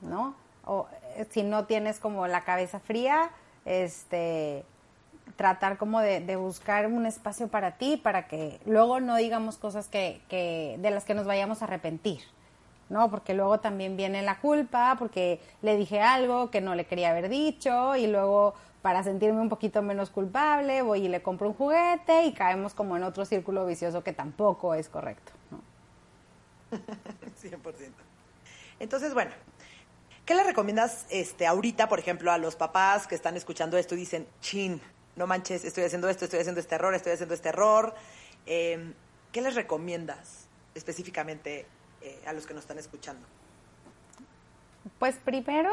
¿no? O eh, si no tienes como la cabeza fría, este, tratar como de, buscar un espacio para ti para que luego no digamos cosas que, que, de las que nos vayamos a arrepentir, ¿no? Porque luego también viene la culpa, porque le dije algo que no le quería haber dicho y luego para sentirme un poquito menos culpable voy y le compro un juguete y caemos como en otro círculo vicioso que tampoco es correcto, ¿no? 100%. Entonces, bueno, ¿qué le recomiendas este, ahorita, por ejemplo, a los papás que están escuchando esto y dicen, chin, no manches, estoy haciendo esto, estoy haciendo este error, estoy haciendo este error? Eh, ¿Qué les recomiendas específicamente eh, a los que nos están escuchando? Pues primero,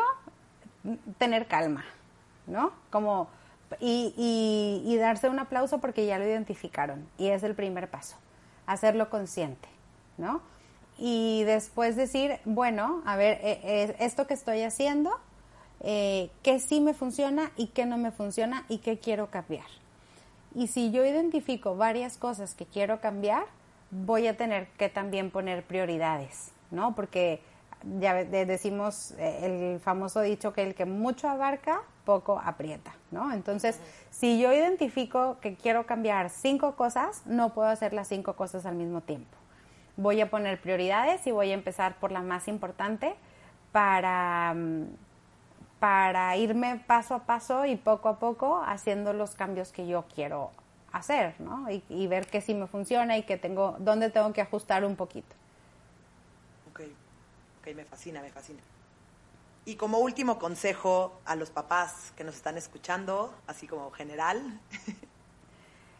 tener calma, ¿no? Como, y darse un aplauso porque ya lo identificaron y es el primer paso, hacerlo consciente, ¿no? y después decir, bueno, a ver, eh, esto que estoy haciendo, eh, qué sí me funciona y qué no me funciona y qué quiero cambiar. Y si yo identifico varias cosas que quiero cambiar, voy a tener que también poner prioridades, ¿no? Porque ya decimos eh, el famoso dicho que el que mucho abarca, poco aprieta, ¿no? Entonces, si yo identifico que quiero cambiar cinco cosas, no puedo hacer las cinco cosas al mismo tiempo voy a poner prioridades y voy a empezar por la más importante para, mm, para irme paso a paso y poco a poco haciendo los cambios que yo quiero hacer, ¿no? Y, ver que sí me funciona y que tengo, dónde tengo que ajustar un poquito. Ok, ok, me fascina, me fascina. Y como último consejo a los papás que nos están escuchando, así como general.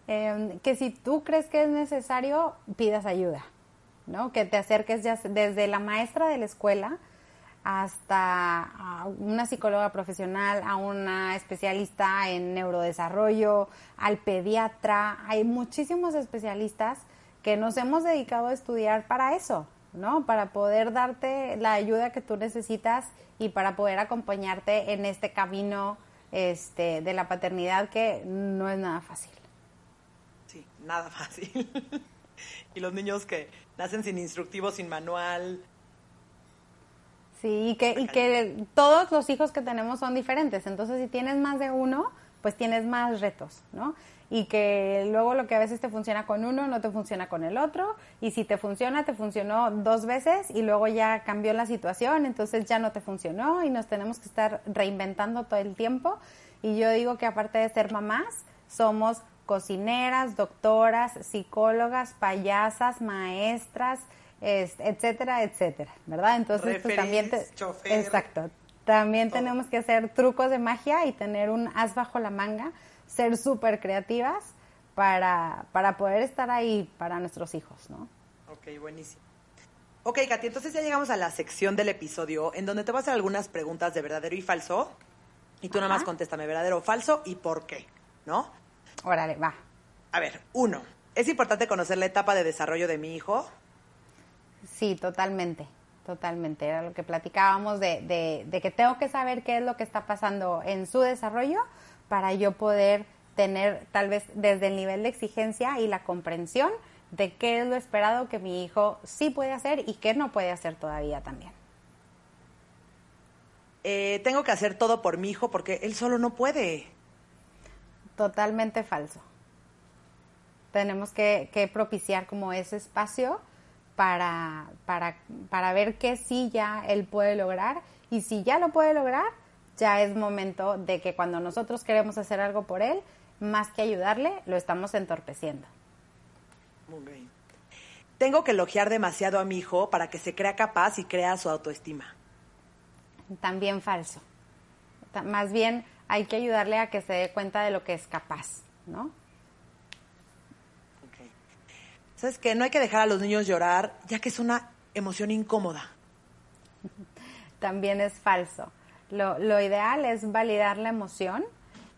Em, que si tú crees que es necesario, pidas ayuda. ¿no? Que te acerques ya desde la maestra de la escuela hasta una psicóloga profesional, a una especialista en neurodesarrollo, al pediatra. Hay muchísimos especialistas que nos hemos dedicado a estudiar para eso, ¿no? Para poder darte la ayuda que tú necesitas y para poder acompañarte en este camino este, de la paternidad que no es nada fácil. Sí, nada fácil. y los niños que nacen sin instructivo, sin manual. Sí, y que, y que todos los hijos que tenemos son diferentes. Entonces, si tienes más de uno, pues tienes más retos, ¿no? Y que luego lo que a veces te funciona con uno no te funciona con el otro. Y si te funciona, te funcionó dos veces y luego ya cambió la situación, entonces ya no te funcionó y nos tenemos que estar reinventando todo el tiempo. Y yo digo que aparte de ser mamás, somos cocineras, doctoras, psicólogas, payasas, maestras, etcétera, etcétera, ¿verdad? Entonces, pues, también exacto. También tenemos que hacer trucos de magia y tener un as bajo la manga, ser súper creativas para, para poder estar ahí para nuestros hijos, ¿no? Ok, buenísimo. Ok, Katy, entonces ya llegamos a la sección del episodio en donde te voy a hacer algunas preguntas de verdadero y falso. Y tú nada más contéstame verdadero o falso y por qué, ¿no? Órale, va. A ver, uno, ¿es importante conocer la etapa de desarrollo de mi hijo? Sí, totalmente, totalmente. Era lo que platicábamos de, de, que tengo que saber qué es lo que está pasando en su desarrollo para yo poder tener tal vez desde el nivel de exigencia y la comprensión de qué es lo esperado que mi hijo sí puede hacer y qué no puede hacer todavía también. Eh, tengo que hacer todo por mi hijo porque él solo no puede. Totalmente falso. Tenemos que, propiciar como ese espacio para, para, para ver qué sí ya él puede lograr y si ya lo puede lograr, ya es momento de que cuando nosotros queremos hacer algo por él, más que ayudarle, lo estamos entorpeciendo. Muy bien. Tengo que elogiar demasiado a mi hijo para que se crea capaz y crea su autoestima. También falso. Más bien hay que ayudarle a que se dé cuenta de lo que es capaz, ¿no? ¿Sabes qué? No hay que dejar a los niños llorar, ya que es una emoción incómoda. También es falso. Lo, ideal es validar la emoción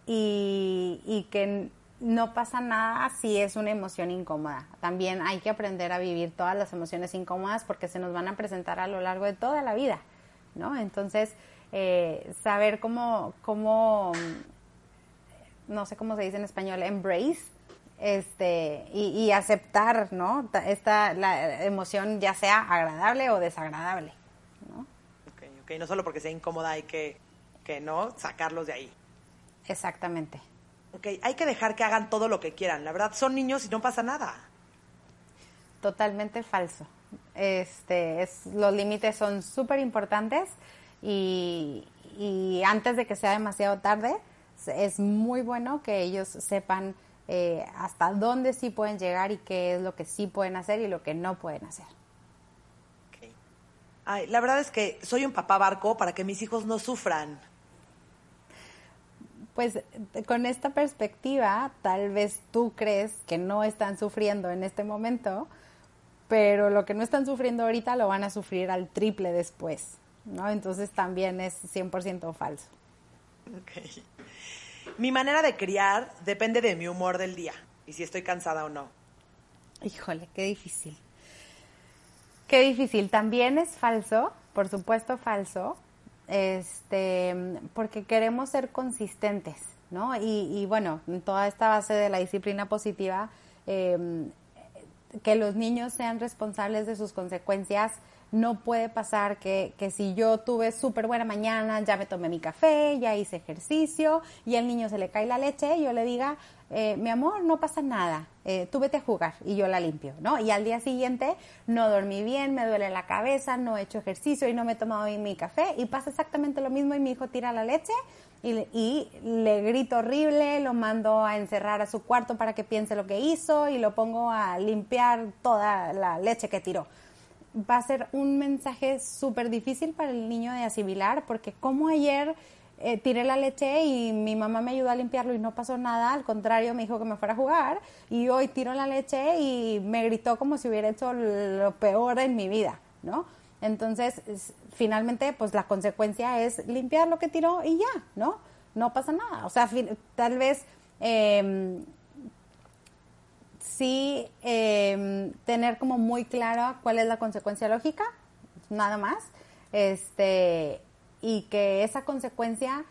y, que no pasa nada si es una emoción incómoda. También hay que aprender a vivir todas las emociones incómodas porque se nos van a presentar a lo largo de toda la vida, ¿no? Entonces, eh, saber cómo, cómo, no sé cómo se dice en español, embrace, este, y, aceptar, ¿no? Esta, la emoción ya sea agradable o desagradable, ¿no? Ok, ok, no solo porque sea incómoda hay que, que no, sacarlos de ahí. Exactamente. Ok, hay que dejar que hagan todo lo que quieran. La verdad, son niños y no pasa nada. Totalmente falso. Este, es, los límites son súper importantes y, y, antes de que sea demasiado tarde, es muy bueno que ellos sepan eh, hasta dónde sí pueden llegar y qué es lo que sí pueden hacer y lo que no pueden hacer. Okay. Ay, la verdad es que soy un papá barco para que mis hijos no sufran pues con esta perspectiva, tal vez tú crees que no están sufriendo en este momento, pero lo que no están sufriendo ahorita lo van a sufrir al triple después, ¿no? Entonces también es 100% falso. Okay. Mi manera de criar depende de mi humor del día y si estoy cansada o no. Híjole, qué difícil. Qué difícil. También es falso, por supuesto falso, este, porque queremos ser consistentes, ¿no? Y, bueno, toda esta base de la disciplina positiva, em, que los niños sean responsables de sus consecuencias, no puede pasar que, que si yo tuve súper buena mañana, ya me tomé mi café, ya hice ejercicio y al niño se le cae la leche, yo le diga, eh, mi amor, no pasa nada, eh, tú vete a jugar y yo la limpio, ¿no? Y al día siguiente no dormí bien, me duele la cabeza, no he hecho ejercicio y no me he tomado bien mi café y pasa exactamente lo mismo y mi hijo tira la leche y, y, le grito horrible, lo mando a encerrar a su cuarto para que piense lo que hizo y lo pongo a limpiar toda la leche que tiró. Va a ser un mensaje súper difícil para el niño de asimilar porque como ayer eh, tiré la leche y mi mamá me ayudó a limpiarlo y no pasó nada, al contrario me dijo que me fuera a jugar y hoy tiro la leche y me gritó como si hubiera hecho lo peor en mi vida, ¿no? Entonces, finalmente, pues la consecuencia es limpiar lo que tiró y ya, ¿no? No pasa nada. O sea, tal vez eh, sí eh, tener como muy clara cuál es la consecuencia lógica, nada más. Este, y que esa consecuencia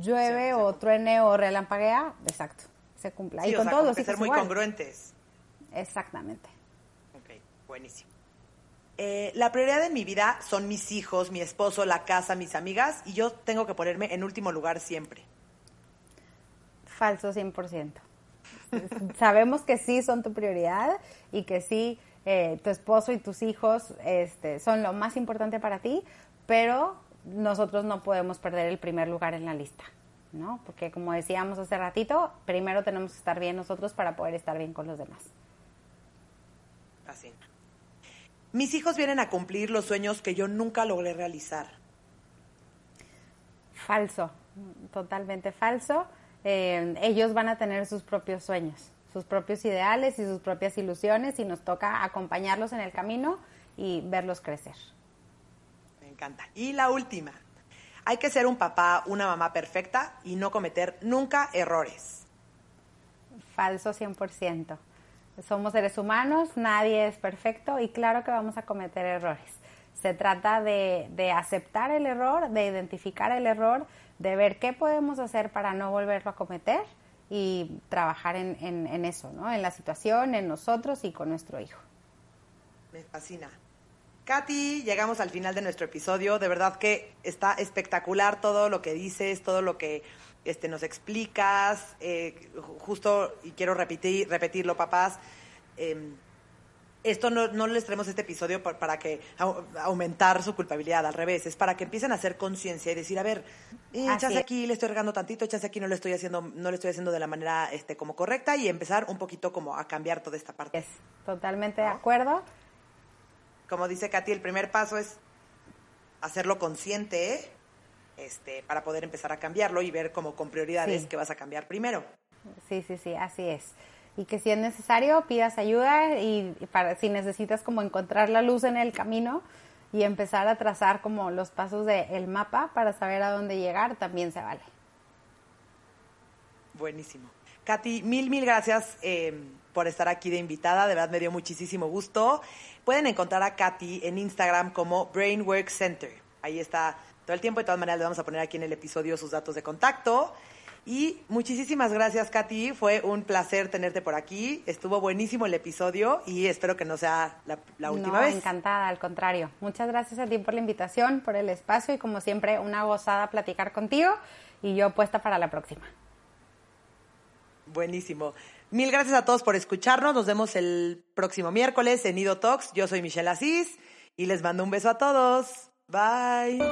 llueve o truene o relampaguea, exacto, se cumpla. y con todos los ser muy congruentes. Exactamente. Ok, buenísimo. Eh, la prioridad de mi vida son mis hijos, mi esposo, la casa, mis amigas, y yo tengo que ponerme en último lugar siempre. Falso 100%. Sabemos que sí son tu prioridad y que sí eh, tu esposo y tus hijos este, son lo más importante para ti, pero nosotros no podemos perder el primer lugar en la lista, ¿no? Porque como decíamos hace ratito, primero tenemos que estar bien nosotros para poder estar bien con los demás. Así. Mis hijos vienen a cumplir los sueños que yo nunca logré realizar. Falso, totalmente falso. Eh, ellos van a tener sus propios sueños, sus propios ideales y sus propias ilusiones y nos toca acompañarlos en el camino y verlos crecer encanta. Y la última, hay que ser un papá, una mamá perfecta y no cometer nunca errores. Falso 100%. Somos seres humanos, nadie es perfecto y claro que vamos a cometer errores. Se trata de, aceptar el error, de identificar el error, de ver qué podemos hacer para no volverlo a cometer y trabajar en, en eso, ¿no? En la situación, en nosotros y con nuestro hijo. Me fascina. Katy, llegamos al final de nuestro episodio. De verdad que está espectacular todo lo que dices, todo lo que este, nos explicas. Eh, justo, y quiero repetir, repetirlo, papás. Em, esto no, no, les traemos este episodio para, que aumentar su culpabilidad, al revés, es para que empiecen a hacer conciencia y decir, a ver, échase aquí, le estoy regando tantito, échase aquí, no le estoy haciendo, no le estoy haciendo de la manera este como correcta y empezar un poquito como a cambiar toda esta parte. Es totalmente de acuerdo como dice Katy, el primer paso es hacerlo consciente este, para poder empezar a cambiarlo y ver como con prioridades que vas a cambiar primero. Sí, sí, sí, así es. Y que si es necesario, pidas ayuda y para si necesitas como encontrar la luz en el camino y empezar a trazar como los pasos del mapa para saber a dónde llegar, también se vale. Buenísimo. Katy, mil, mil gracias eh, por estar aquí de invitada. De verdad me dio muchísimo gusto. Pueden encontrar a Katy en Instagram como Brainwork Center. Ahí está todo el tiempo. De todas maneras, le vamos a poner aquí en el episodio sus datos de contacto. Y muchísimas gracias, Katy. Fue un placer tenerte por aquí. Estuvo buenísimo el episodio y espero que no sea la, última no, vez. Encantada, al contrario. Muchas gracias a ti por la invitación, por el espacio y como siempre, una gozada platicar contigo y yo puesta para la próxima. Buenísimo. Mil gracias a todos por escucharnos. Nos vemos el próximo miércoles en Nido Talks. Yo soy Michelle Asís y les mando un beso a todos. Bye.